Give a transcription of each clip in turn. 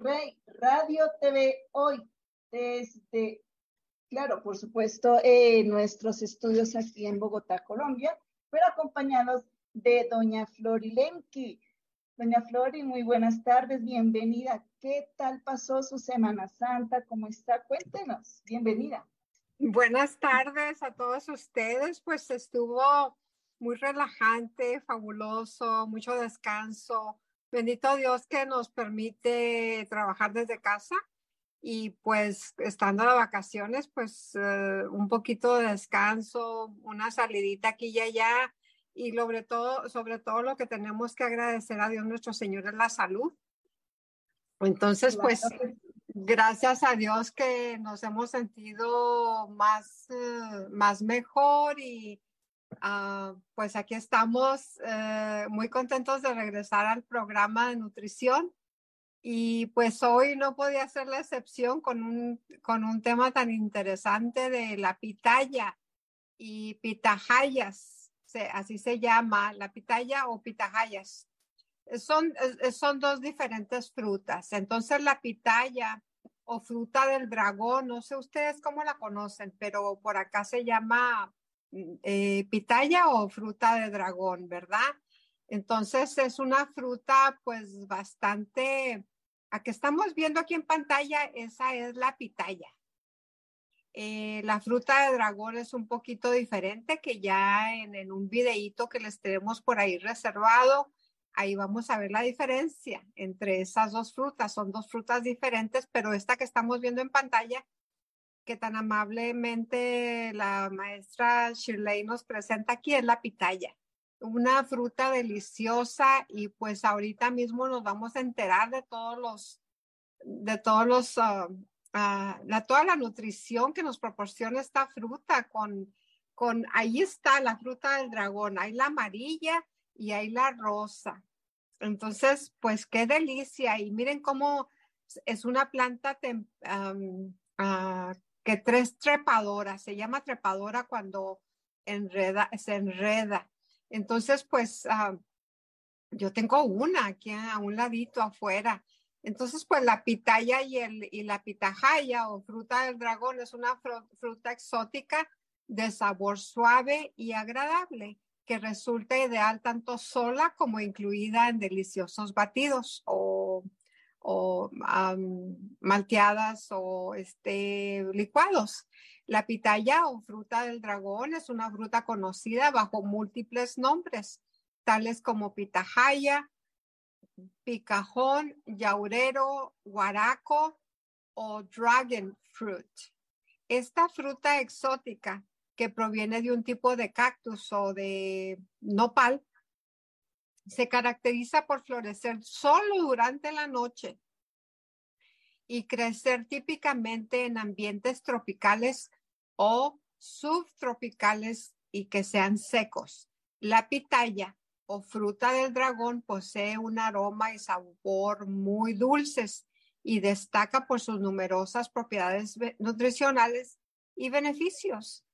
Cristo Rey Radio TV hoy desde, claro, por supuesto, eh, nuestros estudios aquí en Bogotá, Colombia, pero acompañados de doña Flori Lenki. Doña Flori, muy buenas tardes, bienvenida. ¿Qué tal pasó su Semana Santa? ¿Cómo está? Cuéntenos, bienvenida. Buenas tardes a todos ustedes. Pues estuvo muy relajante, fabuloso, mucho descanso. Bendito Dios que nos permite trabajar desde casa y pues estando de vacaciones, pues eh, un poquito de descanso, una salidita aquí y allá y sobre todo, sobre todo lo que tenemos que agradecer a Dios nuestro Señor es la salud. Entonces, pues Claro gracias a Dios que nos hemos sentido más, eh, más mejor y ah, pues aquí estamos eh, muy contentos de regresar al programa de nutrición y pues hoy no podía ser la excepción con un, con un tema tan interesante de la pitaya y pitahayas, así se llama, la pitaya o pitahayas. Son, son dos diferentes frutas. Entonces la pitaya o fruta del dragón, no sé ustedes cómo la conocen, pero por acá se llama eh, pitaya o fruta de dragón, ¿verdad? Entonces es una fruta pues bastante, a que estamos viendo aquí en pantalla, esa es la pitaya. Eh, la fruta de dragón es un poquito diferente que ya en, en un videíto que les tenemos por ahí reservado, ahí vamos a ver la diferencia entre esas dos frutas. Son dos frutas diferentes, pero esta que estamos viendo en pantalla, que tan amablemente la maestra Shirley nos presenta aquí, es la pitaya. Una fruta deliciosa y pues ahorita mismo nos vamos a enterar de todos los, de todos los, uh, uh, la, toda la nutrición que nos proporciona esta fruta con, con, ahí está la fruta del dragón, hay la amarilla y hay la rosa. Entonces, pues qué delicia. Y miren cómo es una planta ah, tres trepadoras, se llama trepadora cuando enreda, se enreda. Entonces, pues ah, yo tengo una aquí a un ladito afuera. Entonces, pues la pitaya y, el, y la pitahaya o fruta del dragón es una fruta exótica de sabor suave y agradable que resulta ideal tanto sola como incluida en deliciosos batidos o, malteadas o este, licuados. La pitaya o fruta del dragón es una fruta conocida bajo múltiples nombres, tales como pitahaya, picajón, yaurero, guaraco o dragon fruit. Esta fruta exótica que proviene de un tipo de cactus o de nopal, se caracteriza por florecer solo durante la noche y crecer típicamente en ambientes tropicales o subtropicales y que sean secos. La pitaya o fruta del dragón posee un aroma y sabor muy dulces y destaca por sus numerosas propiedades nutricionales y beneficios.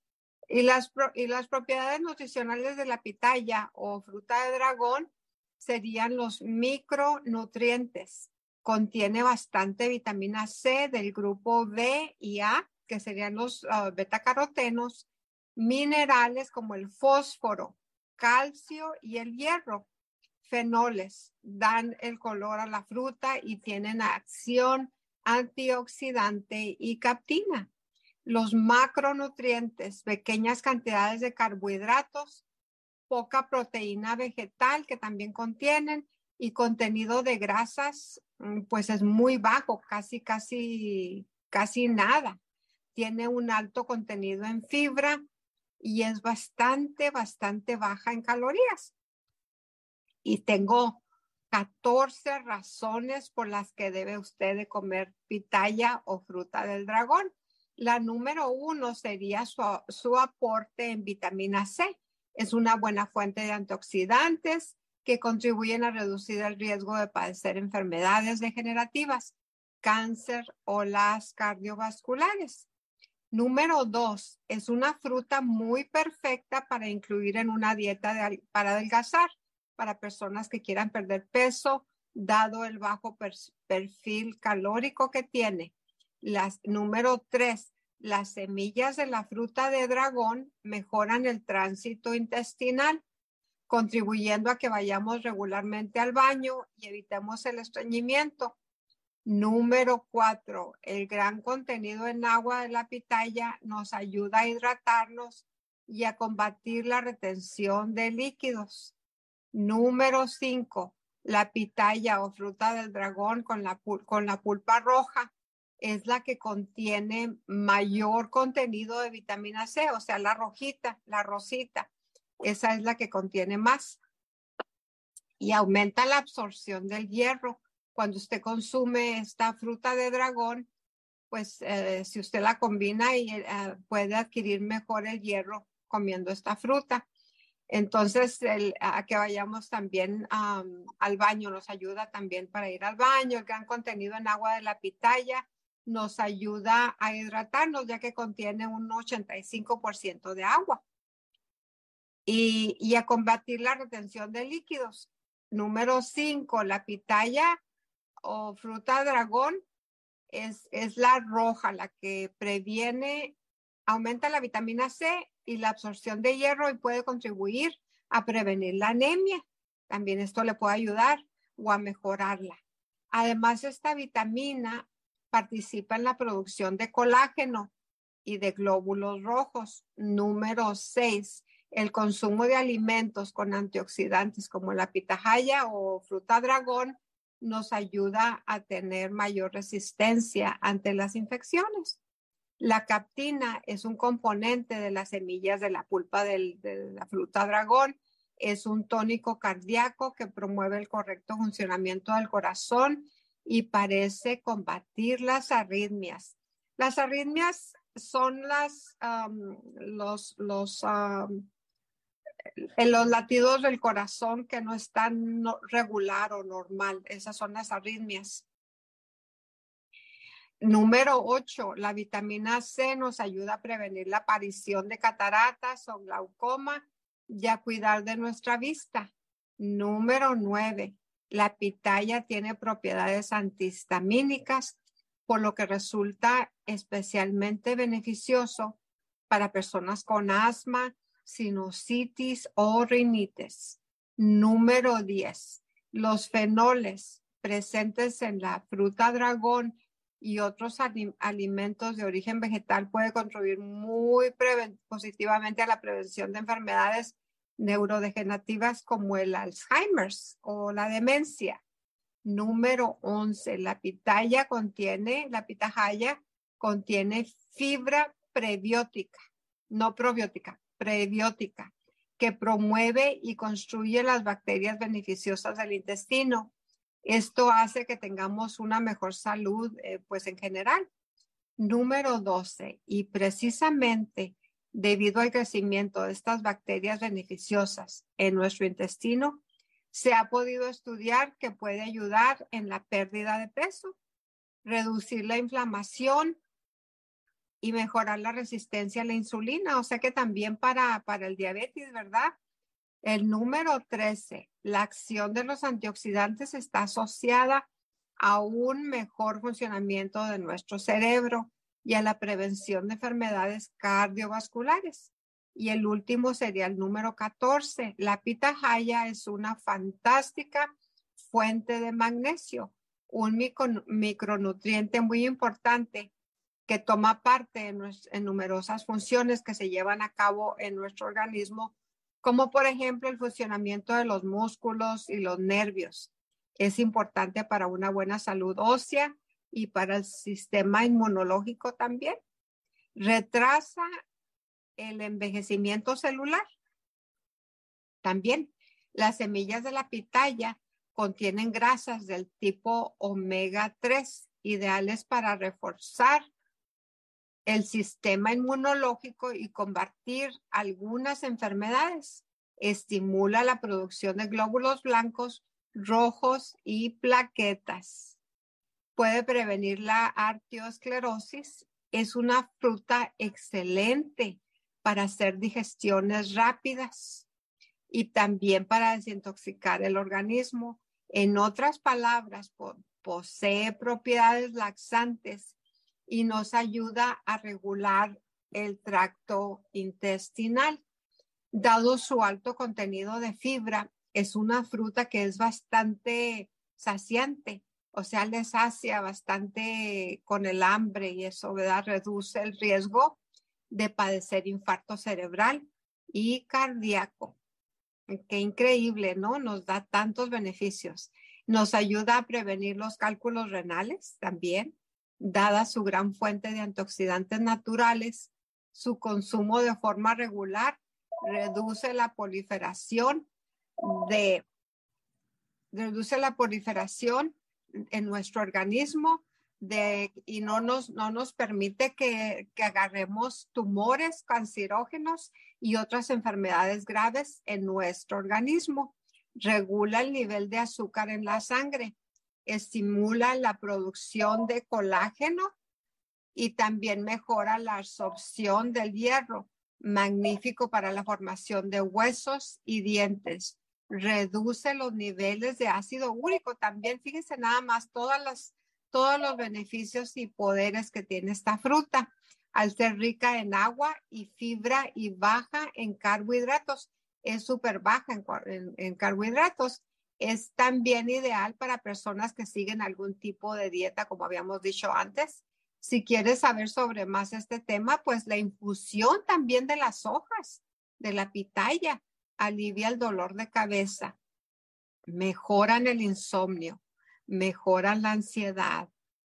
Y las, y las propiedades nutricionales de la pitaya o fruta de dragón serían los micronutrientes. Contiene bastante vitamina C del grupo B y A, que serían los uh, betacarotenos, minerales como el fósforo, calcio y el hierro. Fenoles dan el color a la fruta y tienen acción antioxidante y captina los macronutrientes, pequeñas cantidades de carbohidratos, poca proteína vegetal que también contienen y contenido de grasas, mm, pues es muy bajo, casi, casi, casi nada. Tiene un alto contenido en fibra y es bastante, bastante baja en calorías. Y tengo 14 razones por las que debe usted de comer pitaya o fruta del dragón. La número uno sería su, aporte en vitamina C. Es una buena fuente de antioxidantes que contribuyen a reducir el riesgo de padecer enfermedades degenerativas, cáncer o las cardiovasculares. Número dos, es una fruta muy perfecta para incluir en una dieta para adelgazar, para personas que quieran perder peso, dado el bajo perfil calórico que tiene. Las, número tres, las semillas de la fruta de dragón mejoran el tránsito intestinal, contribuyendo a que vayamos regularmente al baño y evitemos el estreñimiento. Número cuatro, el gran contenido en agua de la pitaya nos ayuda a hidratarnos y a combatir la retención de líquidos. Número cinco, la pitaya o fruta del dragón con la, con la pulpa roja es la que contiene mayor contenido de vitamina C, o sea, la rojita, la rosita. Esa es la que contiene más. Y aumenta la absorción del hierro. Cuando usted consume esta fruta de dragón, pues eh, si usted la combina y eh, puede adquirir mejor el hierro comiendo esta fruta. Entonces, a que vayamos también al baño nos ayuda también para ir al baño. El gran contenido en agua de la pitaya nos ayuda a hidratarnos ya que contiene un 85% de agua y, a combatir la retención de líquidos. Número 5, la pitaya o fruta dragón es, es la roja, la que previene, aumenta la vitamina C y la absorción de hierro y puede contribuir a prevenir la anemia. También esto le puede ayudar o a mejorarla. Además, esta vitamina participa en la producción de colágeno y de glóbulos rojos. Número 6, el consumo de alimentos con antioxidantes como la pitahaya o fruta dragón nos ayuda a tener mayor resistencia ante las infecciones. La captina es un componente de las semillas de la pulpa de la fruta dragón. Es un tónico cardíaco que promueve el correcto funcionamiento del corazón y parece combatir las arritmias. Las arritmias son las, los, los, los latidos del corazón que no están regular o normal. Esas son las arritmias. Número 8, la vitamina C nos ayuda a prevenir la aparición de cataratas o glaucoma y a cuidar de nuestra vista. Número 9, la pitaya tiene propiedades antihistamínicas, por lo que resulta especialmente beneficioso para personas con asma, sinusitis o rinitis. Número 10. Los fenoles presentes en la fruta dragón y otros alimentos de origen vegetal pueden contribuir muy positivamente a la prevención de enfermedades neurodegenerativas como el Alzheimer's o la demencia. Número 11, la pitaya contiene, la pitahaya contiene fibra prebiótica, no probiótica, prebiótica, que promueve y construye las bacterias beneficiosas del intestino. Esto hace que tengamos una mejor salud, eh, pues en general. Número 12, y precisamente debido al crecimiento de estas bacterias beneficiosas en nuestro intestino, se ha podido estudiar que puede ayudar en la pérdida de peso, reducir la inflamación y mejorar la resistencia a la insulina. O sea que también para, para el diabetes, ¿verdad? El número 13, la acción de los antioxidantes está asociada a un mejor funcionamiento de nuestro cerebro y a la prevención de enfermedades cardiovasculares. Y el último sería el número 14. La pitahaya es una fantástica fuente de magnesio, un micronutriente muy importante que toma parte en, en, numerosas funciones que se llevan a cabo en nuestro organismo, como por ejemplo el funcionamiento de los músculos y los nervios. Es importante para una buena salud ósea y para el sistema inmunológico también. Retrasa el envejecimiento celular. También las semillas de la pitaya contienen grasas del tipo omega 3, ideales para reforzar el sistema inmunológico y combatir algunas enfermedades. Estimula la producción de glóbulos blancos, rojos y plaquetas puede prevenir la arteriosclerosis. Es una fruta excelente para hacer digestiones rápidas y también para desintoxicar el organismo. En otras palabras, posee propiedades laxantes y nos ayuda a regular el tracto intestinal. Dado su alto contenido de fibra, es una fruta que es bastante saciante o sea, les sacia bastante con el hambre y eso, ¿verdad? Reduce el riesgo de padecer infarto cerebral y cardíaco. Qué increíble, ¿no? Nos da tantos beneficios. Nos ayuda a prevenir los cálculos renales también, dada su gran fuente de antioxidantes naturales. Su consumo de forma regular reduce la proliferación de reduce la proliferación en nuestro organismo y no nos, no nos permite que, que agarremos tumores cancerógenos y otras enfermedades graves en nuestro organismo. Regula el nivel de azúcar en la sangre, estimula la producción de colágeno y también mejora la absorción del hierro, magnífico para la formación de huesos y dientes reduce los niveles de ácido úrico. También, fíjense nada más, todas las, todos los beneficios y poderes que tiene esta fruta al ser rica en agua y fibra y baja en carbohidratos. Es súper baja en, carbohidratos. Es también ideal para personas que siguen algún tipo de dieta, como habíamos dicho antes. Si quieres saber sobre más este tema, pues la infusión también de las hojas de la pitaya alivia el dolor de cabeza, mejoran el insomnio, mejoran la ansiedad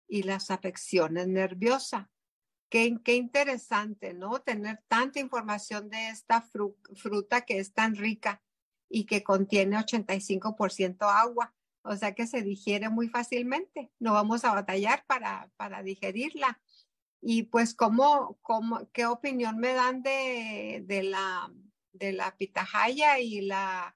y las afecciones nerviosas. Qué, qué, interesante, ¿no? Tener tanta información de esta fruta que es tan rica y que contiene 85% agua, o sea que se digiere muy fácilmente. No vamos a batallar para, para digerirla. Y pues, ¿cómo, cómo, ¿qué opinión me dan de, de la, de la pitahaya y la,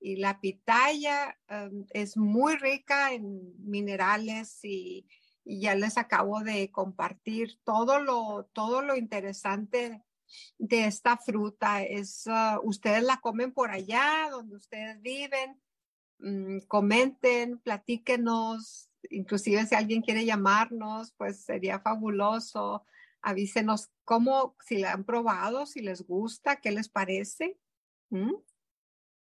y la pitaya? Em, es muy rica en minerales y ya les acabo de compartir todo lo, todo lo interesante de esta fruta. Es, ah, ustedes la comen por allá, donde ustedes viven. Mm, comenten, platíquenos, inclusive si alguien quiere llamarnos, pues sería fabuloso. Avísenos cómo, si la han probado, si les gusta, qué les parece. ¿Mm?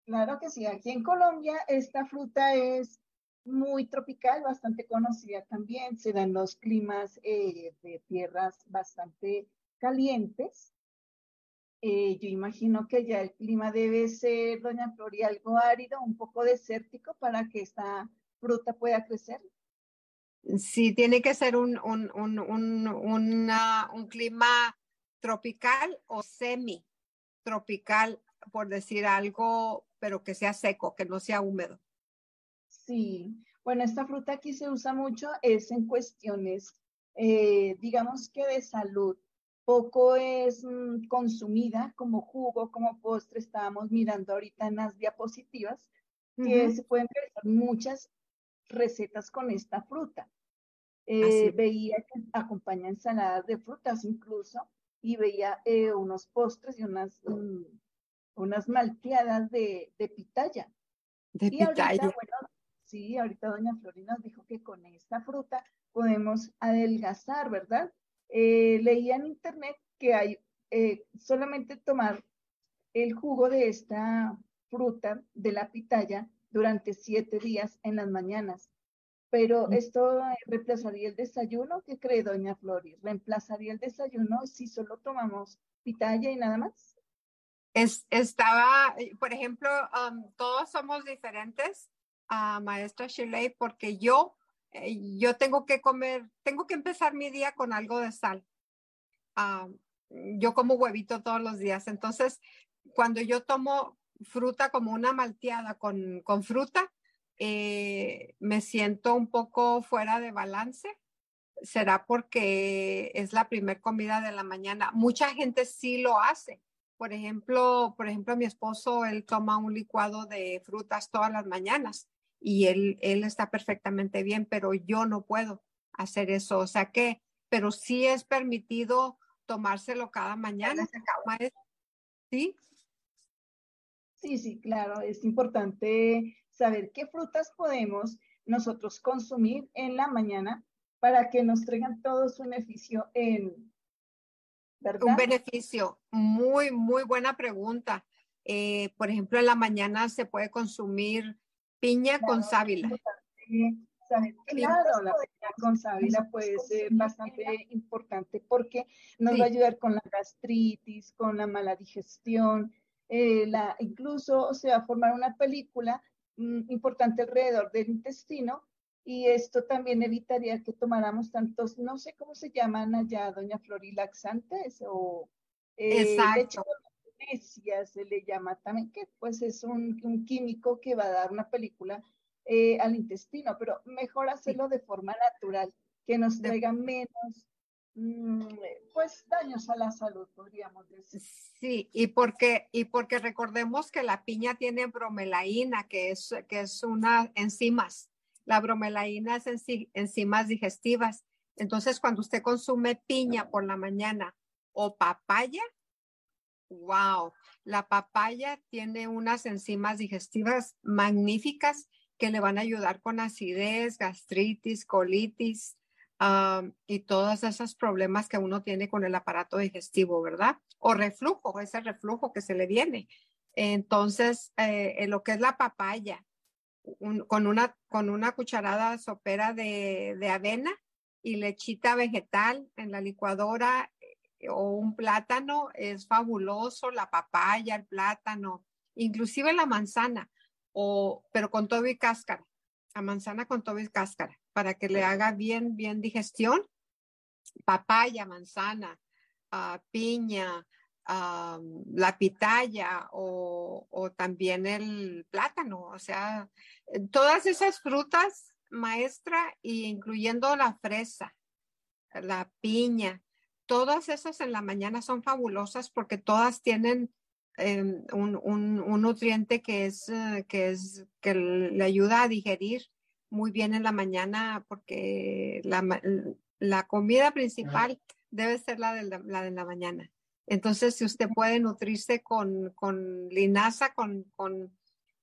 Claro que sí, aquí en Colombia esta fruta es muy tropical, bastante conocida también. Se dan los climas eh, de tierras bastante calientes. Eh, yo imagino que ya el clima debe ser, doña Flori, algo árido, un poco desértico para que esta fruta pueda crecer. Sí, tiene que ser un, un, un, un clima tropical o semi tropical, por decir algo, pero que sea seco, que no sea húmedo. Sí, bueno, esta fruta aquí se usa mucho, es en cuestiones, eh, digamos que de salud. Poco es mm, consumida como jugo, como postre. Estábamos mirando ahorita en las diapositivas que se pueden ver muchas recetas con esta fruta. Eh, veía que acompaña ensaladas de frutas incluso y veía eh, unos postres y unas, unas malteadas de, de pitaya. De pitaya. Sí, ahorita doña Florina nos dijo que con esta fruta podemos adelgazar, ¿verdad? Eh, leía en internet que hay eh, solamente tomar el jugo de esta fruta, de la pitaya, durante siete días en las mañanas. Pero mm. esto reemplazaría el desayuno, ¿qué cree doña Flori? ¿Reemplazaría el desayuno si solo tomamos pitaya y nada más? Es, estaba, por ejemplo, um, todos somos diferentes maestra Shirley porque yo, eh, yo tengo que comer, tengo que empezar mi día con algo de sal. yo como huevito todos los días. Entonces, cuando yo tomo fruta como una malteada con, con fruta, eh, me siento un poco fuera de balance. Será porque es la primer comida de la mañana. Mucha gente sí lo hace. Por ejemplo, por ejemplo, mi esposo, él toma un licuado de frutas todas las mañanas y él, él está perfectamente bien, pero yo no puedo hacer eso. O sea que, pero sí es permitido tomárselo cada mañana. ¿Sí? Sí, sí, claro. Es importante saber qué frutas podemos nosotros consumir en la mañana para que nos traigan todo su beneficio en, ¿verdad? Un beneficio. Muy, muy buena pregunta. Eh, por ejemplo, en la mañana se puede consumir Piña con sábila. Claro, la piña con sábila puede ser bastante importante porque nos va a ayudar con la gastritis, con la mala digestión, eh, la, incluso, o sea, formar una película mm, importante alrededor del intestino y esto también evitaría que tomáramos tantos, no sé cómo se llaman allá, doña Florilaxantes o eh, Exacto. Se le llama también, que pues es un, un químico que va a dar una película eh, al intestino, pero mejor hacerlo de forma natural, que nos traiga menos pues daños a la salud, podríamos decir. Sí, y porque, y porque recordemos que la piña tiene bromelaína, que es, que es una enzimas. La bromelaína es enzimas digestivas. Entonces, cuando usted consume piña por la mañana o papaya, Wow, la papaya tiene unas enzimas digestivas magníficas que le van a ayudar con acidez, gastritis, colitis y todos esos problemas que uno tiene con el aparato digestivo, ¿verdad? O reflujo, ese reflujo que se le viene. Entonces, eh, lo que es la papaya, con, una, con una cucharada sopera de, de avena y lechita vegetal en la licuadora eh, o un plátano, es fabuloso, la papaya, el plátano, inclusive la manzana o, pero con todo y cáscara, la manzana con todo y cáscara, para que le haga bien, bien digestión. Papaya, manzana, uh, piña, uh, la pitaya o, o, también el plátano, o sea, todas esas frutas, maestra, incluyendo la fresa, la piña, todas esas en la mañana son fabulosas porque todas tienen Em, un, un, nutriente que es, eh, que es, que le ayuda a digerir muy bien en la mañana porque la, la comida principal debe ser la de la, de la mañana. Entonces, si usted puede nutrirse con, con linaza, con, con,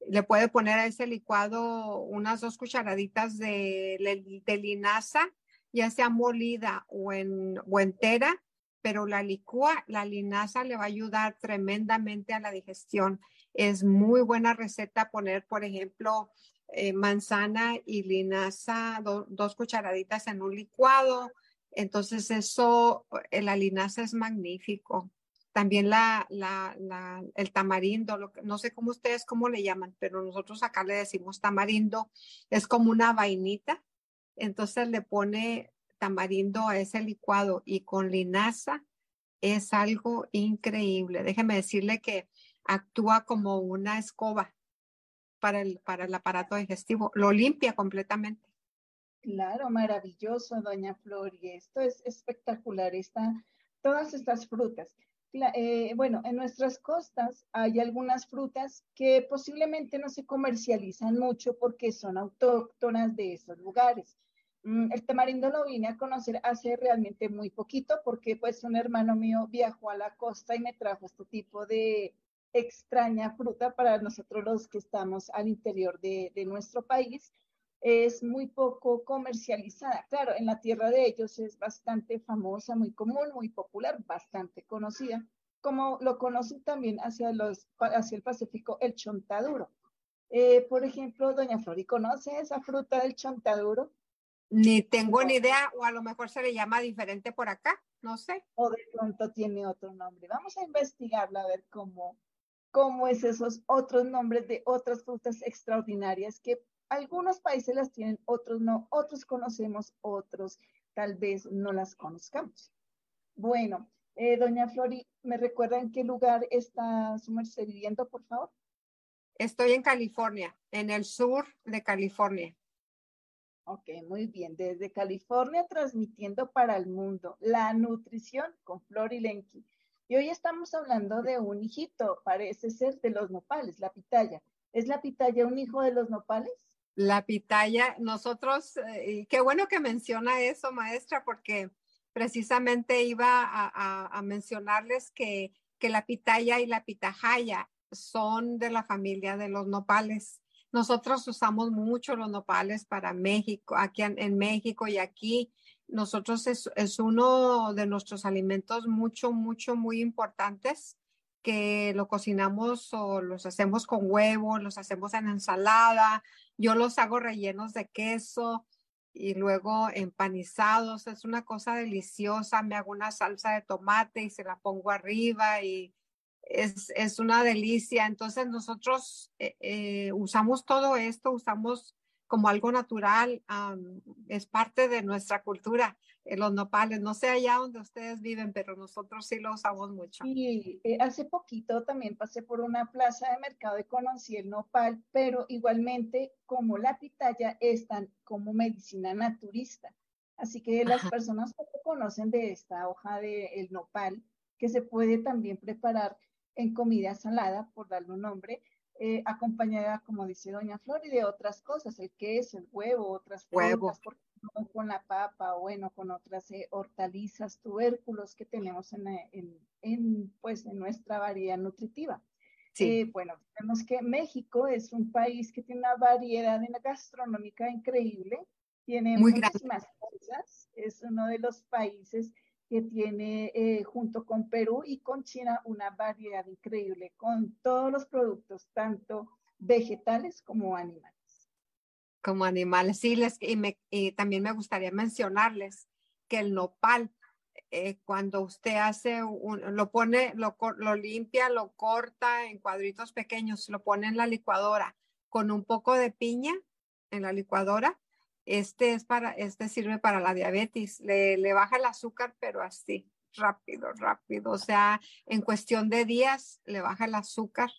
le puede poner a ese licuado unas dos cucharaditas de, de linaza, ya sea molida o, en, o entera, pero la licúa, la linaza le va a ayudar tremendamente a la digestión. Es muy buena receta poner, por ejemplo, eh, manzana y linaza, dos cucharaditas en un licuado. Entonces eso, eh, la linaza es magnífico. También la, la, el tamarindo, no sé cómo ustedes cómo le llaman, pero nosotros acá le decimos tamarindo, es como una vainita. Entonces le pone tamarindo a ese licuado y con linaza es algo increíble. Déjeme decirle que actúa como una escoba para el, para el aparato digestivo, lo limpia completamente. Claro, maravilloso, doña Flor, y esto es espectacular, está, todas estas frutas. Eh, bueno, en nuestras costas hay algunas frutas que posiblemente no se comercializan mucho porque son autóctonas de esos lugares. Mm, el tamarindo lo vine a conocer hace realmente muy poquito porque pues un hermano mío viajó a la costa y me trajo este tipo de extraña fruta para nosotros los que estamos al interior de, de nuestro país. Es muy poco comercializada. Claro, en la tierra de ellos es bastante famosa, muy común, muy popular, bastante conocida, como lo conocen también hacia, los, hacia el Pacífico el chontaduro. Eh, por ejemplo, doña Flori, ¿conoce esa fruta del chontaduro? Ni tengo ni idea, o a lo mejor se le llama diferente por acá, no sé. O de pronto tiene otro nombre. Vamos a investigarla a ver cómo, cómo es esos otros nombres de otras frutas extraordinarias que algunos países las tienen, otros no, otros conocemos, otros tal vez no las conozcamos. Bueno, eh, doña Flori, ¿me recuerda en qué lugar está su merced viviendo, por favor? Estoy en California, en el sur de California. Ok, muy bien. Desde California transmitiendo para el mundo la nutrición con Flor y Lenki. Y hoy estamos hablando de un hijito, parece ser de los nopales, la pitaya. ¿Es la pitaya un hijo de los nopales? La pitaya, nosotros, eh, qué bueno que menciona eso, maestra, porque precisamente iba a, mencionarles que, que la pitaya y la pitahaya son de la familia de los nopales. Nosotros usamos mucho los nopales para México, aquí en, México y aquí. Nosotros es, es, uno de nuestros alimentos mucho, mucho, muy importantes que lo cocinamos o los hacemos con huevo, los hacemos en ensalada. Yo los hago rellenos de queso y luego empanizados. Es una cosa deliciosa. Me hago una salsa de tomate y se la pongo arriba y es, es una delicia. Entonces nosotros eh, eh, usamos todo esto, usamos como algo natural, es parte de nuestra cultura, eh, los nopales. No sé allá donde ustedes viven, pero nosotros sí lo usamos mucho. Y hace poquito también pasé por una plaza de mercado y conocí el nopal, pero igualmente como la pitaya están como medicina naturista. Así que las personas que conocen de esta hoja del nopal, que se puede también preparar en comida salada, por darle un nombre, eh, acompañada, como dice Doña Flor, y de otras cosas, el queso, el huevo, otras huevos, con la papa, o bueno, con otras eh, hortalizas, tubérculos que tenemos en, en, en, pues, en nuestra variedad nutritiva. Sí. Eh, bueno, vemos que México es un país que tiene una variedad gastronómica increíble, tiene Muy muchísimas cosas, es uno de los países que tiene eh, junto con Perú y con China una variedad increíble con todos los productos, tanto vegetales como animales. Como animales, sí, les, y, también me gustaría mencionarles que el nopal, eh, cuando usted hace, lo pone, lo, lo limpia, lo corta en cuadritos pequeños, lo pone en la licuadora con un poco de piña en la licuadora este es para, este sirve para la diabetes, le, le baja el azúcar, pero así, rápido, rápido. O sea, en cuestión de días le baja el azúcar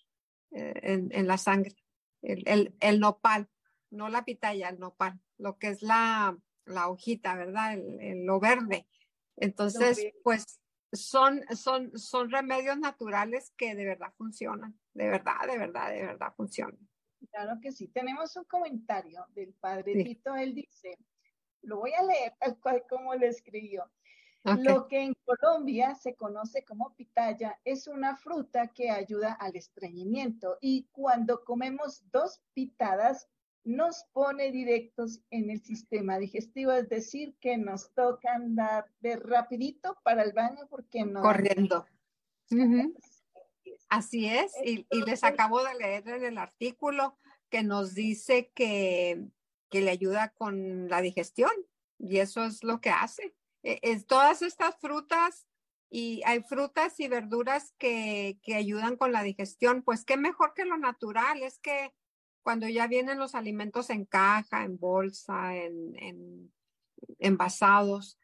eh, en, en, la sangre. El, el, el, nopal, no la pitaya, el nopal, lo que es la, la hojita, ¿verdad? El, lo verde. Entonces, pues son, son, son remedios naturales que de verdad funcionan, de verdad, de verdad, de verdad funcionan. Claro que sí. Tenemos un comentario del padre Tito. Él dice, lo voy a leer tal cual como lo escribió. Lo que en Colombia se conoce como pitaya es una fruta que ayuda al estreñimiento y cuando comemos dos pitadas nos pone directos en el sistema digestivo, es decir, que nos toca andar de rapidito para el baño porque no... Corriendo. Así es, y, les acabo de leer en el artículo que nos dice que, que, le ayuda con la digestión y eso es lo que hace. E, es, todas estas frutas y hay frutas y verduras que, que ayudan con la digestión, pues qué mejor que lo natural, es que cuando ya vienen los alimentos en caja, en bolsa, en, en envasados,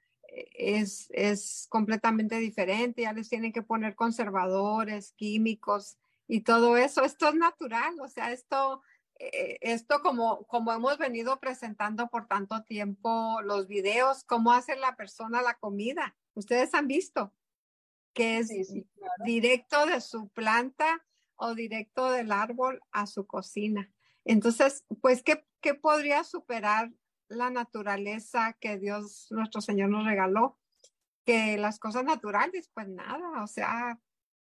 es, es completamente diferente, ya les tienen que poner conservadores, químicos y todo eso. Esto es natural, o sea, esto, eh, esto como, como hemos venido presentando por tanto tiempo los videos, cómo hace la persona la comida. Ustedes han visto que es directo de su planta o directo del árbol a su cocina. Entonces, pues, ¿qué, qué podría superar la naturaleza que Dios nuestro Señor nos regaló, que las cosas naturales, pues nada, o sea,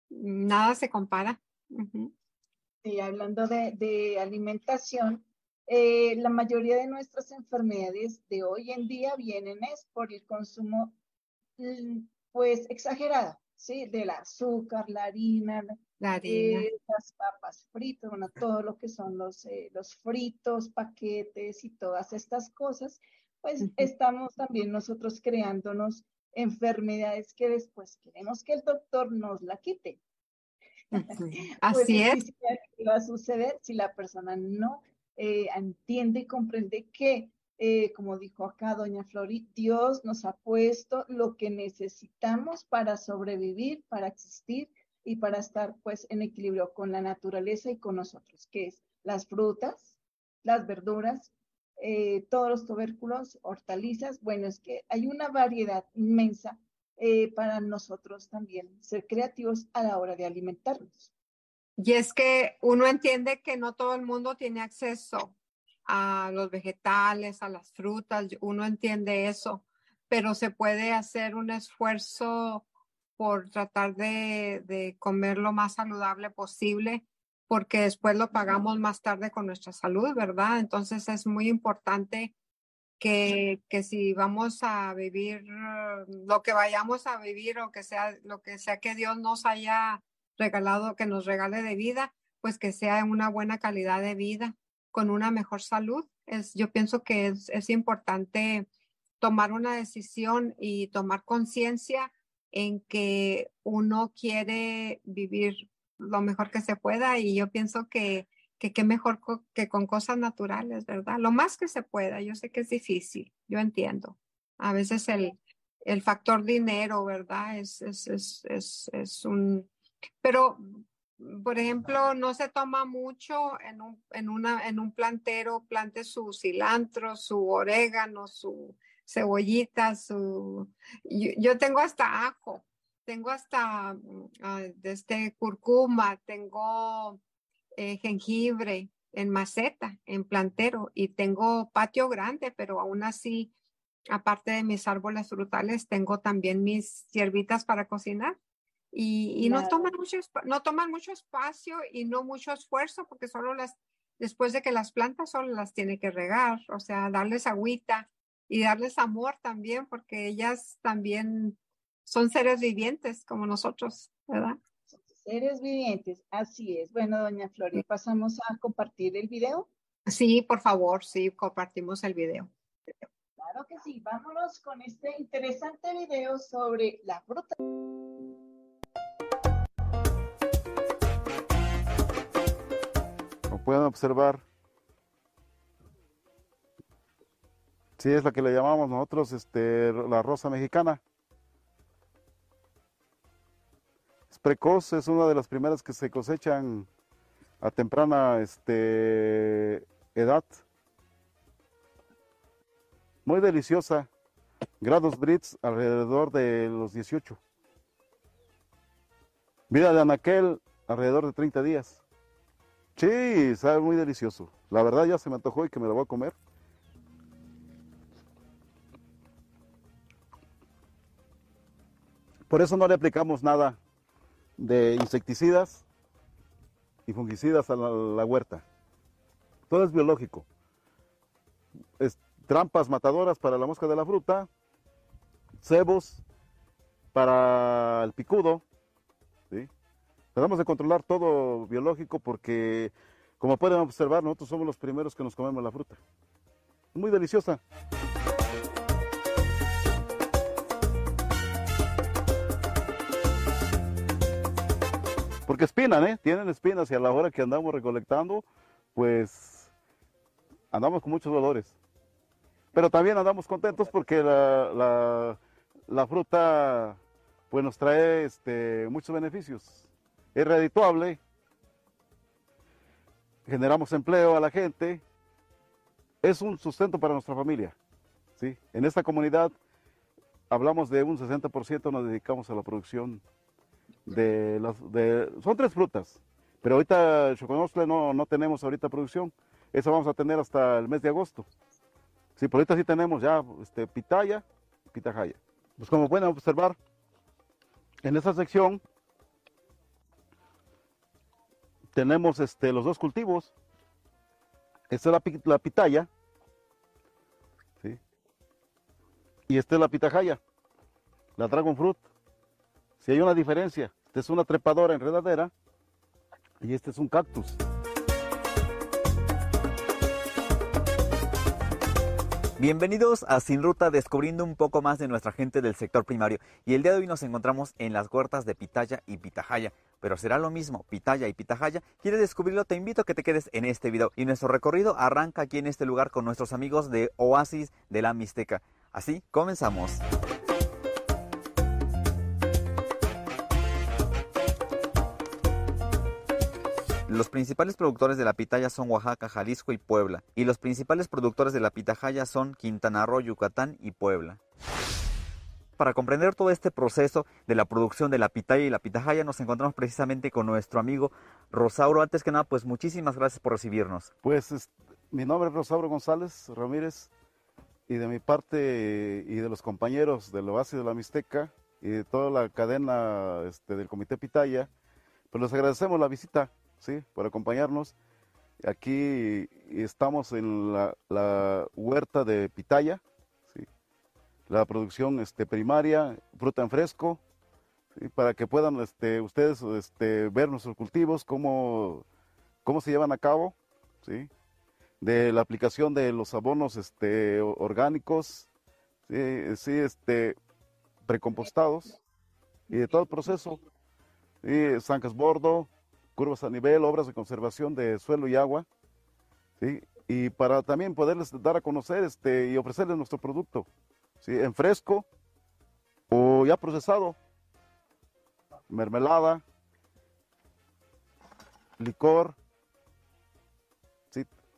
nada se compara. Y hablando de, alimentación, eh, la mayoría de nuestras enfermedades de hoy en día vienen es por el consumo, mm, pues, exagerado, ¿sí? Del azúcar, la harina, eh, las papas fritas, bueno, todo lo que son los, eh, los fritos, paquetes y todas estas cosas, pues estamos también nosotros creándonos enfermedades que después queremos que el doctor nos la quite. Pues, Así es. ¿Qué va a suceder si la persona no eh, entiende y comprende que, como dijo acá doña Flori, Dios nos ha puesto lo que necesitamos para sobrevivir, para existir y para estar pues en equilibrio con la naturaleza y con nosotros, que es las frutas, las verduras, eh, todos los tubérculos, hortalizas. Bueno, es que hay una variedad inmensa eh, para nosotros también ser creativos a la hora de alimentarnos. Y es que uno entiende que no todo el mundo tiene acceso a los vegetales, a las frutas, uno entiende eso, pero se puede hacer un esfuerzo por tratar de, comer lo más saludable posible, porque después lo pagamos más tarde con nuestra salud, ¿verdad? Entonces es muy importante que, que, si vamos a vivir lo que vayamos a vivir o que sea lo que sea que Dios nos haya regalado, que nos regale de vida, pues que sea una buena calidad de vida, con una mejor salud. Es, yo pienso que es, es importante tomar una decisión y tomar conciencia en que uno quiere vivir lo mejor que se pueda y yo pienso que que qué mejor que con cosas naturales, ¿verdad? Lo más que se pueda. Yo sé que es difícil, yo entiendo. A veces el, el factor dinero, ¿verdad? Es, es, es, es, es un... Pero, por ejemplo, no se toma mucho en un, en una, en un plantero, plante su cilantro, su orégano, su, cebollitas, su... yo, tengo hasta ajo, tengo hasta uh, este curcuma, tengo eh, jengibre en maceta, en plantero y tengo patio grande, pero aún así, aparte de mis árboles frutales, tengo también mis hierbitas para cocinar. y, no, toman mucho, no toman mucho espacio y no mucho esfuerzo porque solo las, después de que las plantas solo las tiene que regar, o sea, darles agüita y darles amor también porque ellas también son seres vivientes como nosotros, ¿verdad? Seres vivientes, así es. Bueno, doña Floria, pasamos a compartir el video. Sí, por favor, sí, compartimos el video. Claro que sí, vámonos con este interesante video sobre la fruta. Como pueden observar, sí es la que le llamamos nosotros este, la rosa mexicana. precoz, es una de las primeras que se cosechan a temprana este, edad. Muy deliciosa. Grados Brits alrededor de los 18. Vida de anaquel alrededor de 30 días. Sí, sabe muy delicioso. La verdad ya se me antojó y que me lo voy a comer. Por eso no le aplicamos nada de insecticidas y fungicidas a la, huerta. Todo es biológico. trampas matadoras para la mosca de la fruta, cebos para el picudo. ¿sí? Tratamos de controlar todo biológico porque, como pueden observar, nosotros somos los primeros que nos comemos la fruta. Muy deliciosa. Porque espinan, ¿eh? Tienen espinas y a la hora que andamos recolectando, pues andamos con muchos dolores. Pero también andamos contentos porque la, fruta pues nos trae este, muchos beneficios. Es redituable, generamos empleo a la gente, es un sustento para nuestra familia. ¿sí? En esta comunidad hablamos de un 60% nos dedicamos a la producción de las, de, son tres frutas, pero ahorita choconostle no, no tenemos ahorita producción, eso vamos a tener hasta el mes de agosto. Sí, por ahorita sí tenemos ya este, pitaya pitajaya. Pues como pueden observar, en esta sección tenemos este, los dos cultivos. Esta es la, la pitaya. ¿sí? Y esta es la pitajaya, la dragon fruit. Si hay una diferencia, esta es una trepadora enredadera y este es un cactus. Bienvenidos a Sin Ruta, descubriendo un poco más de nuestra gente del sector primario. Y el día de hoy nos encontramos en las huertas de Pitaya y Pitajaya. Pero será lo mismo, Pitaya y Pitajaya. ¿Quieres descubrirlo? Te invito a que te quedes en este video. Y nuestro recorrido arranca aquí en este lugar con nuestros amigos de Oasis de la Mixteca. Así, comenzamos. Los principales productores de la pitaya son Oaxaca, Jalisco y Puebla, y los principales productores de la pitahaya son Quintana Roo, Yucatán y Puebla. Para comprender todo este proceso de la producción de la pitaya y la pitahaya nos encontramos precisamente con nuestro amigo Rosauro. Antes que nada, pues muchísimas gracias por recibirnos. Pues mi nombre es Rosauro González Ramírez y de mi parte y de los compañeros del Oasis de la Mixteca y de toda la cadena este, del Comité Pitaya, pues les agradecemos la visita ¿sí? por acompañarnos. Aquí estamos en la, huerta de Pitaya, ¿sí? la producción este, primaria, fruta en fresco, para que puedan este, ustedes este, ver nuestros cultivos, cómo, cómo se llevan a cabo, ¿sí? de la aplicación de los abonos este, orgánicos, ¿sí? Sí, este, precompostados, y de todo el proceso, ¿sí? zancas bordo, curvas a nivel, obras de conservación de suelo y agua, ¿sí? y para también poderles dar a conocer este, y ofrecerles nuestro producto, ¿sí? en fresco o ya procesado, mermelada, licor.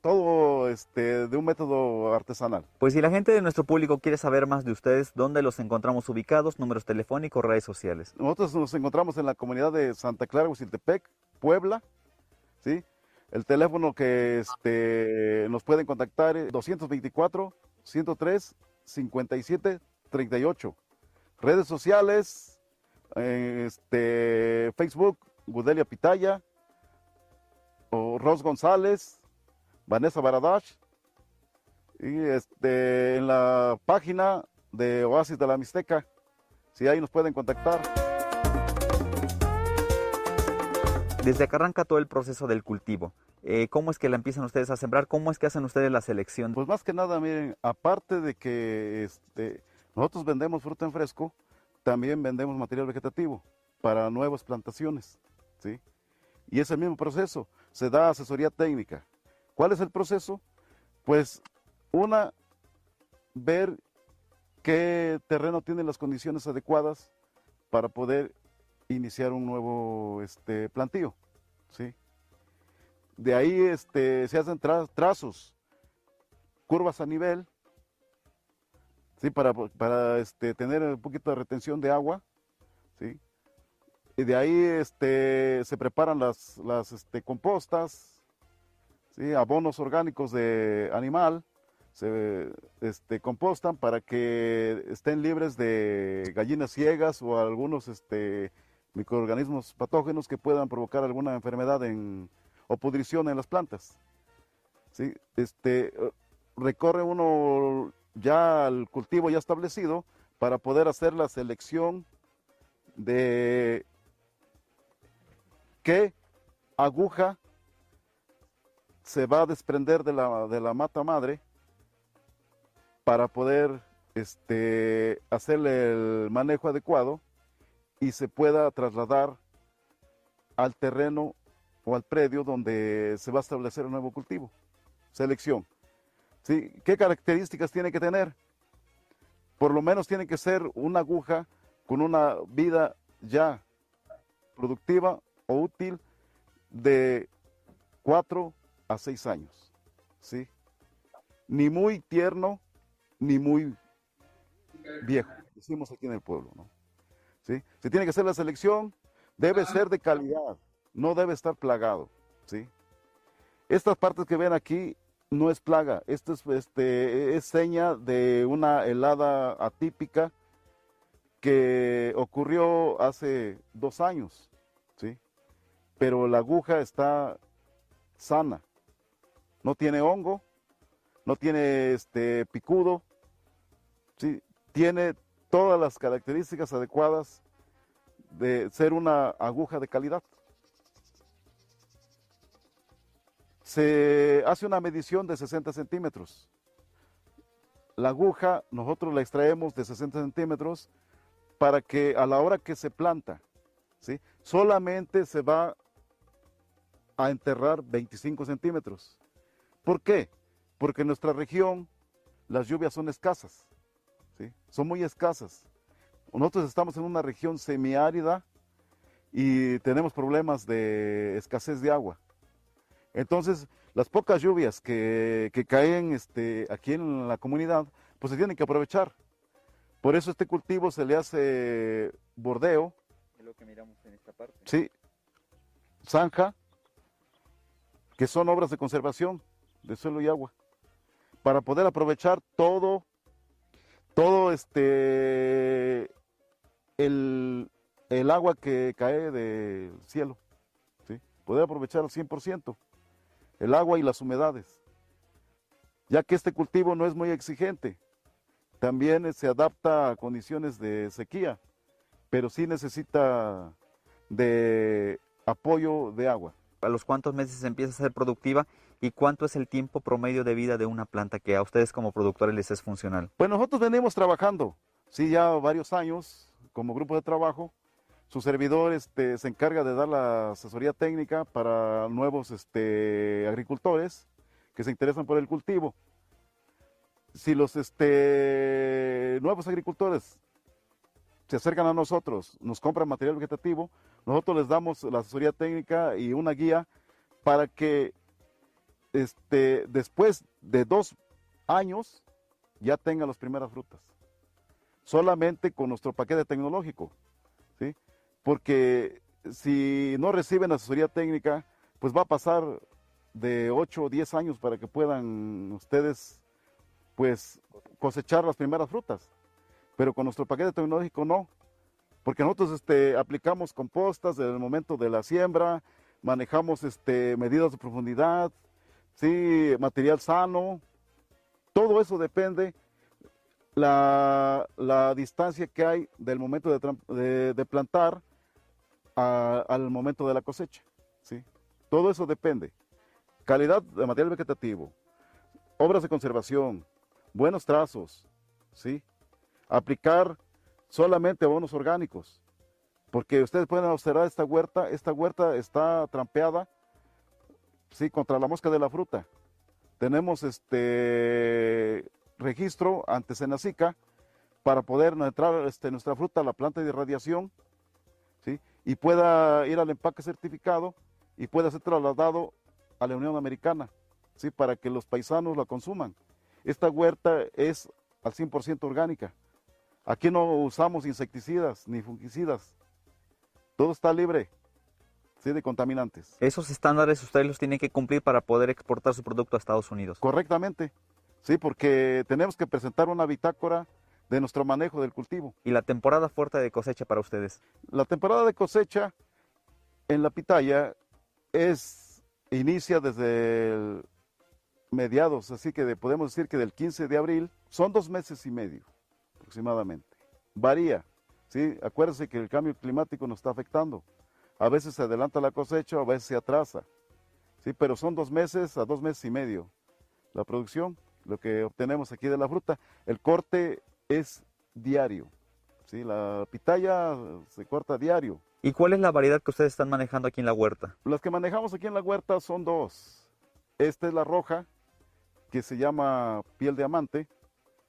Todo este, de un método artesanal. Pues si la gente de nuestro público quiere saber más de ustedes, ¿dónde los encontramos ubicados? Números telefónicos, redes sociales. Nosotros nos encontramos en la comunidad de Santa Clara, Huiziltepec, Puebla, ¿sí? El teléfono que este, nos pueden contactar es 224 103 57 38. Redes sociales, este, este, Facebook, Gudelia Pitaya, o Ros González, Vanessa Baradash, y este, en la página de Oasis de la Mixteca, si ahí nos pueden contactar. Desde que arranca todo el proceso del cultivo, eh, ¿cómo es que la empiezan ustedes a sembrar? ¿Cómo es que hacen ustedes la selección? Pues más que nada, miren, aparte de que este, nosotros vendemos fruta en fresco, también vendemos material vegetativo para nuevas plantaciones, ¿sí? Y es el mismo proceso, se da asesoría técnica. ¿Cuál es el proceso? Pues una, ver qué terreno tiene las condiciones adecuadas para poder iniciar un nuevo este, plantío, ¿sí? De ahí este, se hacen trazos, curvas a nivel, ¿sí? para, para este, tener un poquito de retención de agua. ¿sí? Y de ahí este, se preparan las, las este, compostas, ¿sí? abonos orgánicos de animal, se este, compostan para que estén libres de gallinas ciegas o algunos este, microorganismos patógenos que puedan provocar alguna enfermedad en, o pudrición en las plantas. ¿sí? Este, recorre uno ya el cultivo ya establecido para poder hacer la selección de qué aguja se va a desprender de la, de la mata madre para poder este, hacerle el manejo adecuado y se pueda trasladar al terreno o al predio donde se va a establecer un nuevo cultivo. Selección. ¿Sí? ¿Qué características tiene que tener? Por lo menos tiene que ser una aguja con una vida ya productiva o útil de 4 a 6 años. ¿sí? Ni muy tierno, ni muy viejo, decimos aquí en el pueblo. ¿no? ¿Sí? Se tiene que hacer la selección, debe ser de calidad no debe estar plagado, ¿sí? Estas partes que ven aquí no es plaga, esto es, este, es seña de una helada atípica que ocurrió hace dos años, ¿sí? Pero la aguja está sana, no tiene hongo, no tiene este picudo, ¿sí? Tiene todas las características adecuadas de ser una aguja de calidad. se hace una medición de 60 centímetros. La aguja nosotros la extraemos de 60 centímetros para que a la hora que se planta, ¿sí? solamente se va a enterrar 25 centímetros. ¿Por qué? Porque en nuestra región las lluvias son escasas, ¿sí? son muy escasas. Nosotros estamos en una región semiárida y tenemos problemas de escasez de agua. Entonces, las pocas lluvias que, caen este, aquí en la comunidad, pues se tienen que aprovechar. Por eso este cultivo se le hace bordeo. Es lo que miramos en esta parte. Sí, zanja, que son obras de conservación de suelo y agua, para poder aprovechar todo, todo este, el, el agua que cae del cielo, ¿sí? poder aprovechar al 100% el agua y las humedades, ya que este cultivo no es muy exigente. También se adapta a condiciones de sequía, pero sí necesita de apoyo de agua. ¿A los cuántos meses empieza a ser productiva y cuánto es el tiempo promedio de vida de una planta que a ustedes como productores les es funcional? Pues nosotros venimos trabajando, sí, ya varios años como grupo de trabajo su servidor este, se encarga de dar la asesoría técnica para nuevos este, agricultores que se interesan por el cultivo. Si los este, nuevos agricultores se acercan a nosotros, nos compran material vegetativo, nosotros les damos la asesoría técnica y una guía para que este, después de dos años ya tengan las primeras frutas. Solamente con nuestro paquete tecnológico. ¿sí? porque si no reciben asesoría técnica, pues va a pasar de 8 o 10 años para que puedan ustedes pues cosechar las primeras frutas. Pero con nuestro paquete tecnológico no. porque nosotros este, aplicamos compostas desde el momento de la siembra, manejamos este, medidas de profundidad, ¿sí? material sano, todo eso depende la, la distancia que hay del momento de, de plantar a- al momento de la cosecha. ¿sí? Todo eso depende. Calidad de material vegetativo, obras de conservación, buenos trazos, ¿sí? aplicar solamente abonos orgánicos. Porque ustedes pueden observar esta huerta, esta huerta está trampeada sí, contra la mosca de la fruta. Tenemos este registro ante Senacica para poder entrar este, nuestra fruta a la planta de irradiación ¿sí? y pueda ir al empaque certificado y pueda ser trasladado a la Unión Americana ¿sí? para que los paisanos la consuman. Esta huerta es al 100% orgánica. Aquí no usamos insecticidas ni fungicidas. Todo está libre ¿sí? de contaminantes. Esos estándares ustedes los tienen que cumplir para poder exportar su producto a Estados Unidos. Correctamente, sí, porque tenemos que presentar una bitácora de nuestro manejo del cultivo. Y la temporada fuerte de cosecha para ustedes. La temporada de cosecha en la pitaya es inicia desde el mediados, así que de- podemos decir que del 15 de abril son dos meses y medio aproximadamente. Varía, sí, acuérdense que el cambio climático nos está afectando. A veces se adelanta la cosecha, a veces se atrasa, sí, pero son dos meses a dos meses y medio la producción, lo que obtenemos aquí de la fruta. El corte es diario, sí, la pitaya se corta diario. ¿Y cuál es la variedad que ustedes están manejando aquí en la huerta? Las que manejamos aquí en la huerta son dos. Esta es la roja, que se llama piel de amante,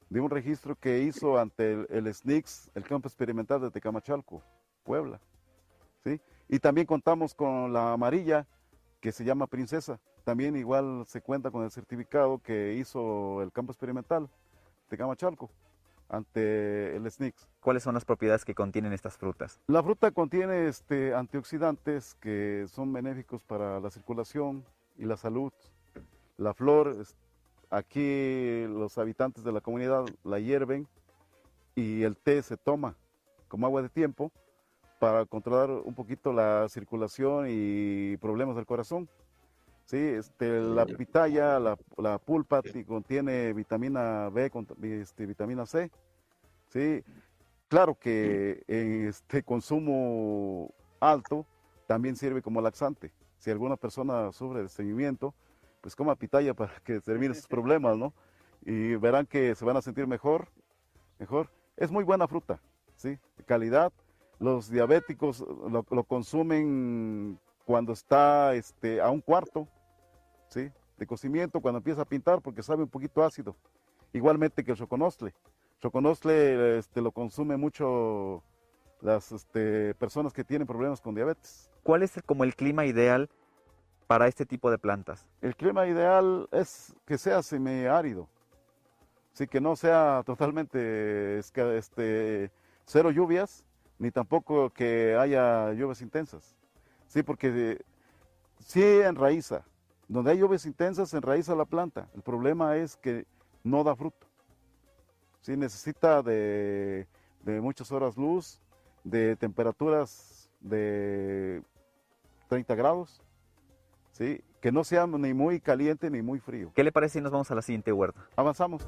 de un registro que hizo ante el, el SNICS, el campo experimental de Tecamachalco, Puebla. ¿sí? Y también contamos con la amarilla, que se llama princesa. También igual se cuenta con el certificado que hizo el campo experimental de Tecamachalco ante el SNICS. ¿Cuáles son las propiedades que contienen estas frutas? La fruta contiene este, antioxidantes que son benéficos para la circulación y la salud. La flor, aquí los habitantes de la comunidad la hierven y el té se toma como agua de tiempo para controlar un poquito la circulación y problemas del corazón. Sí, este, la pitaya, la, la pulpa ti- contiene vitamina B, este, vitamina C. Sí, claro que en este consumo alto también sirve como laxante. Si alguna persona sufre de estreñimiento, pues coma pitaya para que termine sus problemas, ¿no? Y verán que se van a sentir mejor, mejor. Es muy buena fruta, ¿sí? De calidad. Los diabéticos lo, lo consumen cuando está este, a un cuarto, ¿sí? De cocimiento, cuando empieza a pintar, porque sabe un poquito ácido. Igualmente que el choconostle. Choconostle este, lo consume mucho las este, personas que tienen problemas con diabetes. ¿Cuál es el- como el clima ideal para este tipo de plantas? El clima ideal es que sea semiárido, sí que no sea totalmente este, cero lluvias, ni tampoco que haya lluvias intensas. Sí, porque sí enraiza. Donde hay lluvias intensas, enraiza la planta. El problema es que no da fruto. Sí, necesita de, de muchas horas luz, de temperaturas de 30 grados, ¿sí? que no sea ni muy caliente ni muy frío. ¿Qué le parece si nos vamos a la siguiente huerta? Avanzamos.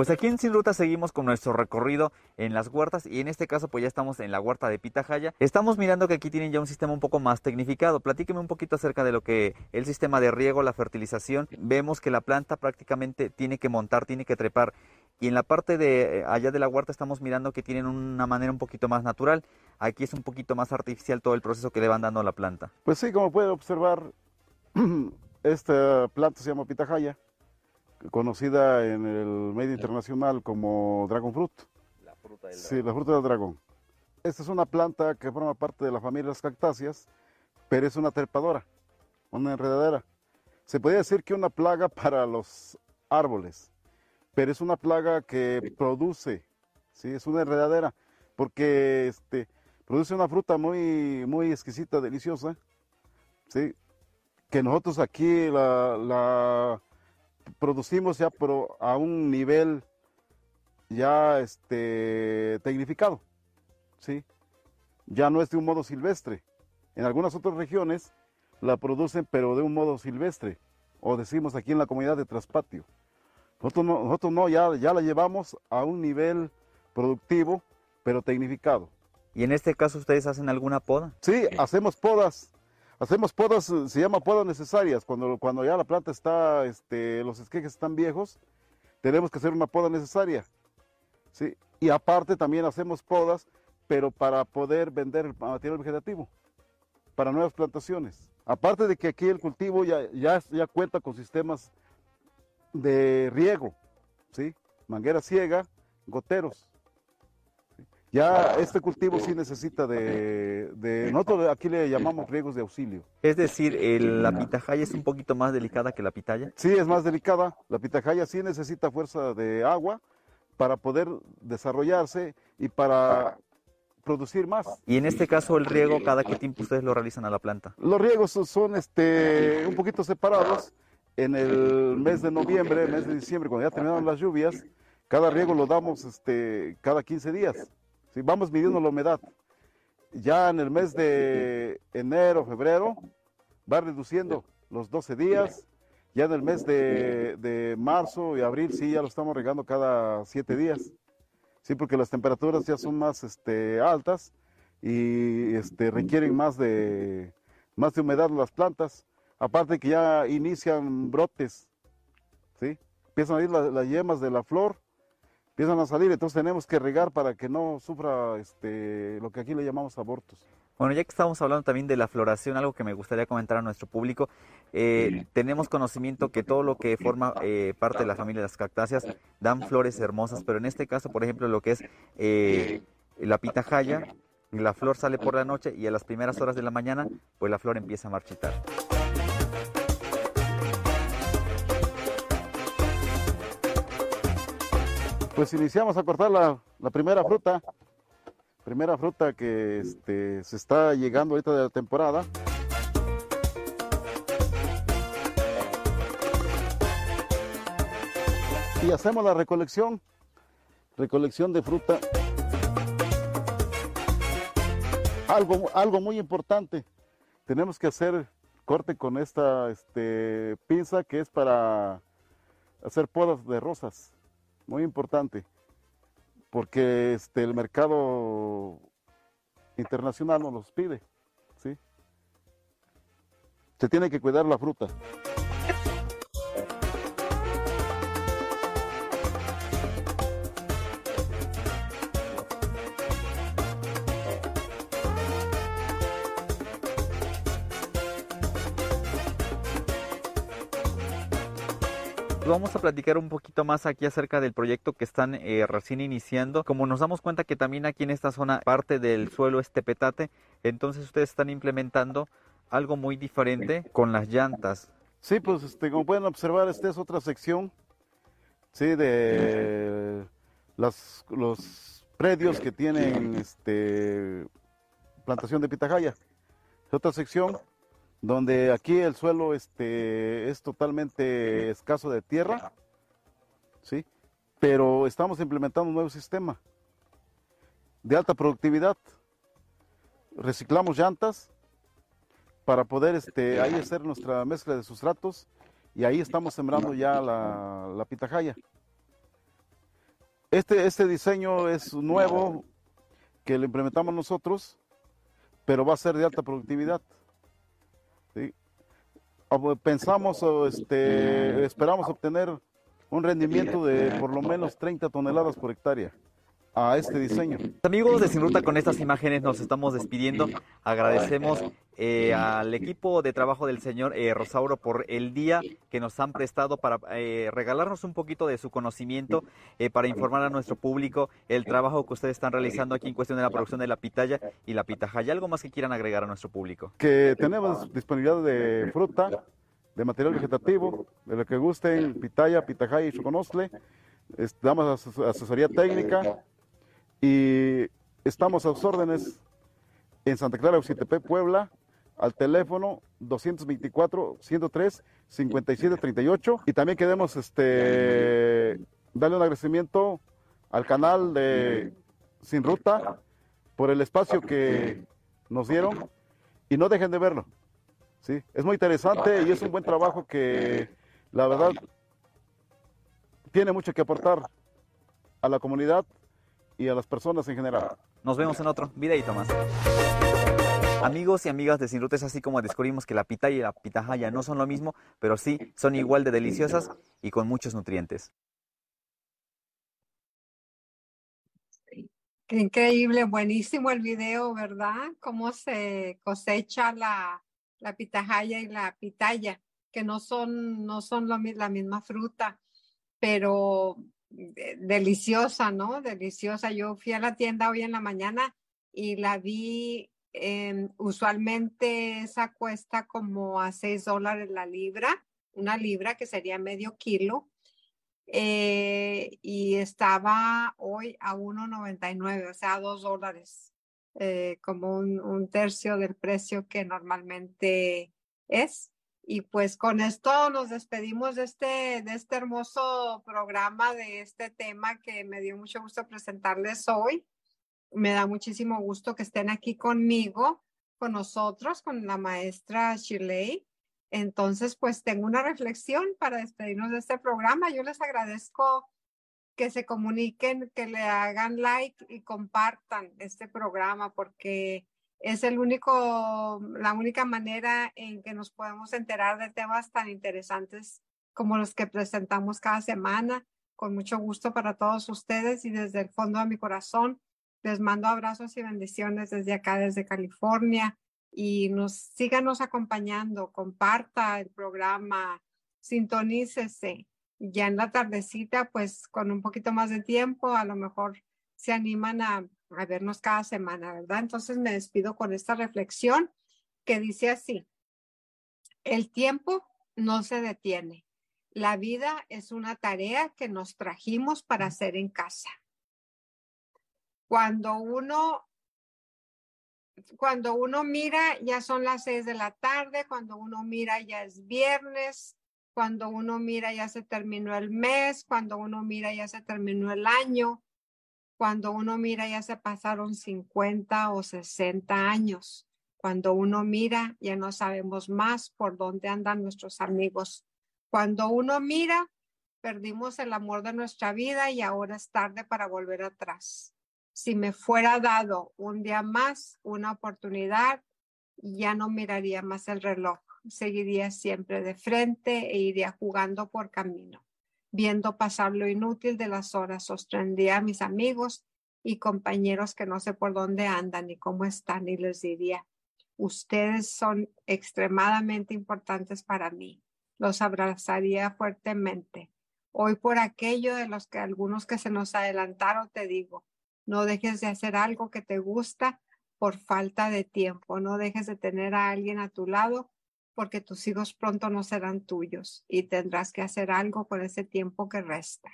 Pues aquí en Sin Ruta seguimos con nuestro recorrido en las huertas y en este caso pues ya estamos en la huerta de Pitahaya. Estamos mirando que aquí tienen ya un sistema un poco más tecnificado. Platíqueme un poquito acerca de lo que el sistema de riego, la fertilización. Vemos que la planta prácticamente tiene que montar, tiene que trepar. Y en la parte de eh, allá de la huerta estamos mirando que tienen una manera un poquito más natural. Aquí es un poquito más artificial todo el proceso que le van dando a la planta. Pues sí, como puede observar, esta planta se llama pitahaya, conocida en el medio internacional como dragon fruit. La fruta Sí, la fruta del dragón. Esta es una planta que forma parte de la familia de las cactáceas, pero es una trepadora, una enredadera. Se podría decir que una plaga para los árboles, pero es una plaga que produce, sí, es una enredadera, porque este, produce una fruta muy, muy exquisita, deliciosa, sí, que nosotros aquí la, la producimos ya pero a un nivel ya este tecnificado, ¿sí? Ya no es de un modo silvestre. En algunas otras regiones la producen pero de un modo silvestre, o decimos aquí en la comunidad de traspatio. Nosotros no, nosotros no ya, ya la llevamos a un nivel productivo, pero tecnificado. ¿Y en este caso ustedes hacen alguna poda? Sí, hacemos podas. Hacemos podas, se llama podas necesarias. Cuando, cuando ya la planta está, este, los esquejes están viejos, tenemos que hacer una poda necesaria. ¿sí? Y aparte también hacemos podas, pero para poder vender el material vegetativo, para nuevas plantaciones. Aparte de que aquí el cultivo ya, ya, ya cuenta con sistemas de riego, ¿sí? manguera ciega, goteros. Ya este cultivo sí necesita de, de, nosotros aquí le llamamos riegos de auxilio. Es decir, el- la pitahaya es un poquito más delicada que la pitaya. Sí, es más delicada. La pitahaya sí necesita fuerza de agua para poder desarrollarse y para producir más. Y en este caso el riego, ¿cada qué tiempo ustedes lo realizan a la planta? Los riegos son- este, un poquito separados. En el mes de noviembre, mes de diciembre, cuando ya terminaron las lluvias, cada riego lo damos este, cada 15 días. ¿Sí? Vamos midiendo la humedad. Ya en el mes de enero, febrero, va reduciendo los 12 días. Ya en el mes de, de marzo y abril, sí, ya lo estamos regando cada 7 días. Sí, porque las temperaturas ya son más este, altas y este, requieren más de, más de humedad las plantas. Aparte que ya inician brotes, ¿sí? Empiezan a ir la- las yemas de la flor, empiezan a salir, entonces tenemos que regar para que no sufra este, lo que aquí le llamamos abortos. Bueno, ya que estamos hablando también de la floración, algo que me gustaría comentar a nuestro público, eh, tenemos conocimiento que todo lo que forma eh, parte de la familia de las cactáceas dan flores hermosas, pero en este caso, por ejemplo, lo que es eh, la pitahaya, la flor sale por la noche y a las primeras horas de la mañana, pues la flor empieza a marchitar. Pues iniciamos a cortar la, primera fruta, primera fruta que este, se está llegando ahorita de la temporada. Y hacemos la recolección, recolección de fruta. Algo, algo muy importante, tenemos que hacer corte con esta este, pinza que es para hacer podas de rosas muy importante, porque este, el mercado internacional nos los pide, ¿sí? Se tiene que cuidar la fruta. Vamos a platicar un poquito más aquí acerca del proyecto que están eh, recién iniciando. Como nos damos cuenta que también aquí en esta zona parte del suelo es tepetate, entonces ustedes están implementando algo muy diferente con las llantas. Sí, pues este, como pueden observar, esta es otra sección, sí, de las, los predios que tienen este, plantación de pitahaya. Es otra sección donde aquí el suelo este, es totalmente escaso de tierra, ¿sí? pero estamos implementando un nuevo sistema de alta productividad. Reciclamos llantas para poder este, ahí hacer nuestra mezcla de sustratos y ahí estamos sembrando ya la, la pitahaya. Este, este diseño es nuevo que lo implementamos nosotros, pero va a ser de alta productividad. ¿Sí? Ob- Pensamos, o este, esperamos obtener un rendimiento de por lo menos 30 toneladas por hectárea a este diseño. Amigos de Sin Ruta, con estas imágenes nos estamos despidiendo. Agradecemos eh, al equipo de trabajo del señor eh, Rosauro por el día que nos han prestado para eh, regalarnos un poquito de su conocimiento, eh, para informar a nuestro público el trabajo que ustedes están realizando aquí en cuestión de la producción de la pitaya y la pitahaya. ¿Algo más que quieran agregar a nuestro público? que tenemos disponibilidad de fruta, de material vegetativo, de lo que gusten, pitaya, pitajaya y choconostle. Damos ases- asesoría técnica y estamos a sus órdenes en Santa Clara, Oxitepec, Puebla, al teléfono 224 103 57 38 y también queremos este darle un agradecimiento al canal de Sin Ruta por el espacio que nos dieron y no dejen de verlo. ¿sí? Es muy interesante y es un buen trabajo que la verdad tiene mucho que aportar a la comunidad y a las personas en general. Nos vemos en otro videito más. Amigos y amigas de Sin Ruta, es así como descubrimos que la pitaya y la pitahaya no son lo mismo, pero sí son igual de deliciosas y con muchos nutrientes. Qué increíble, buenísimo el video, ¿verdad? Cómo se cosecha la, la pitahaya y la pitaya, que no son, no son lo, la misma fruta, pero deliciosa, ¿no? Deliciosa. Yo fui a la tienda hoy en la mañana y la vi, usualmente esa cuesta como a 6 dólares la libra, una libra que sería medio kilo. Eh, y estaba hoy a 1.99, o sea, a 2 dólares, eh, como un, un, tercio del precio que normalmente es. Y pues con esto nos despedimos de este, de este hermoso programa, de este tema que me dio mucho gusto presentarles hoy. Me da muchísimo gusto que estén aquí conmigo, con nosotros, con la maestra Shirley. Entonces, pues tengo una reflexión para despedirnos de este programa. Yo les agradezco que se comuniquen, que le hagan like y compartan este programa porque es el único, la única manera en que nos podemos enterar de temas tan interesantes como los que presentamos cada semana. Con mucho gusto para todos ustedes y desde el fondo de mi corazón les mando abrazos y bendiciones desde acá, desde California. Y nos síganos acompañando, comparta el programa, sintonícese. Ya en la tardecita, pues con un poquito más de tiempo, a lo mejor se animan a a vernos cada semana, ¿verdad? Entonces me despido con esta reflexión que dice así, el tiempo no se detiene. La vida es una tarea que nos trajimos para hacer en casa. Cuando uno cuando uno mira, ya son las seis de la tarde, cuando uno mira, ya es viernes, cuando uno mira, ya se terminó el mes, cuando uno mira, ya se terminó el año, cuando uno mira ya se pasaron 50 o 60 años. Cuando uno mira ya no sabemos más por dónde andan nuestros amigos. Cuando uno mira, perdimos el amor de nuestra vida y ahora es tarde para volver atrás. Si me fuera dado un día más, una oportunidad, ya no miraría más el reloj. Seguiría siempre de frente e iría jugando por camino viendo pasar lo inútil de las horas, sostendría a mis amigos y compañeros que no sé por dónde andan ni cómo están y les diría, ustedes son extremadamente importantes para mí. Los abrazaría fuertemente. Hoy por aquello de los que algunos que se nos adelantaron te digo, no dejes de hacer algo que te gusta por falta de tiempo, no dejes de tener a alguien a tu lado porque tus hijos pronto no serán tuyos y tendrás que hacer algo con ese tiempo que resta,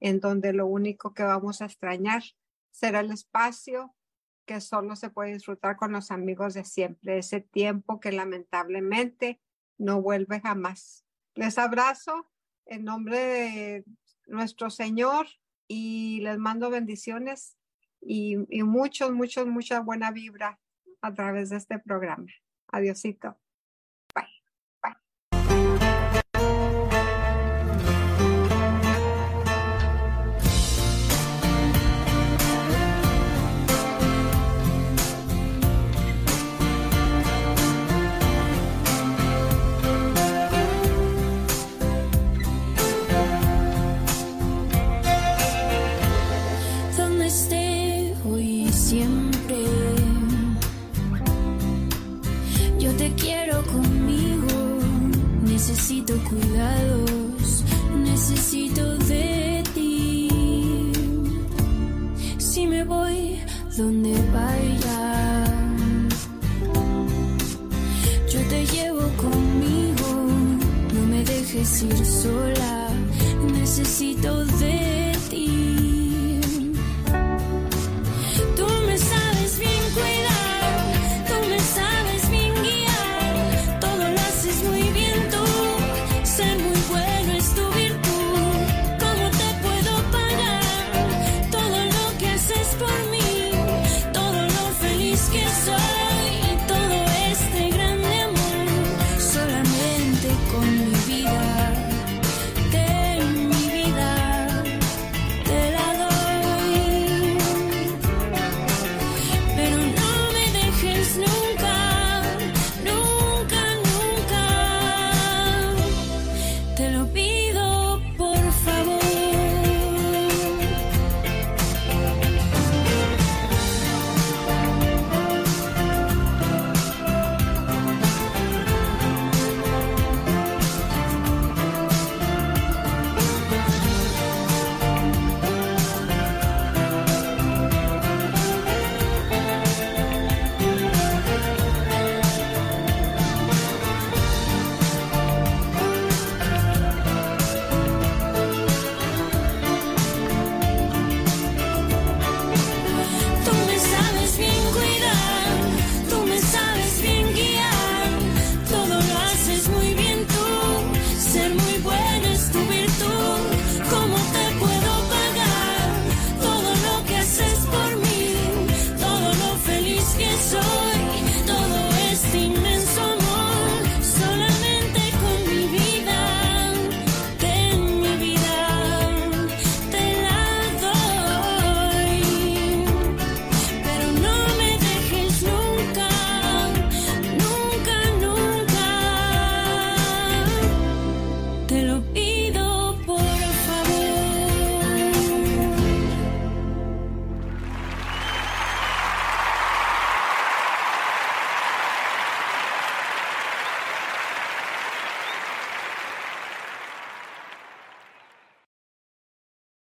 en donde lo único que vamos a extrañar será el espacio que solo se puede disfrutar con los amigos de siempre, ese tiempo que lamentablemente no vuelve jamás. Les abrazo en nombre de nuestro Señor y les mando bendiciones y, y muchos, muchos, mucha buena vibra a través de este programa. Adiosito. necesito cuidados, necesito de ti. Si me voy, donde vaya, yo te llevo conmigo, no me dejes ir sola, necesito de ti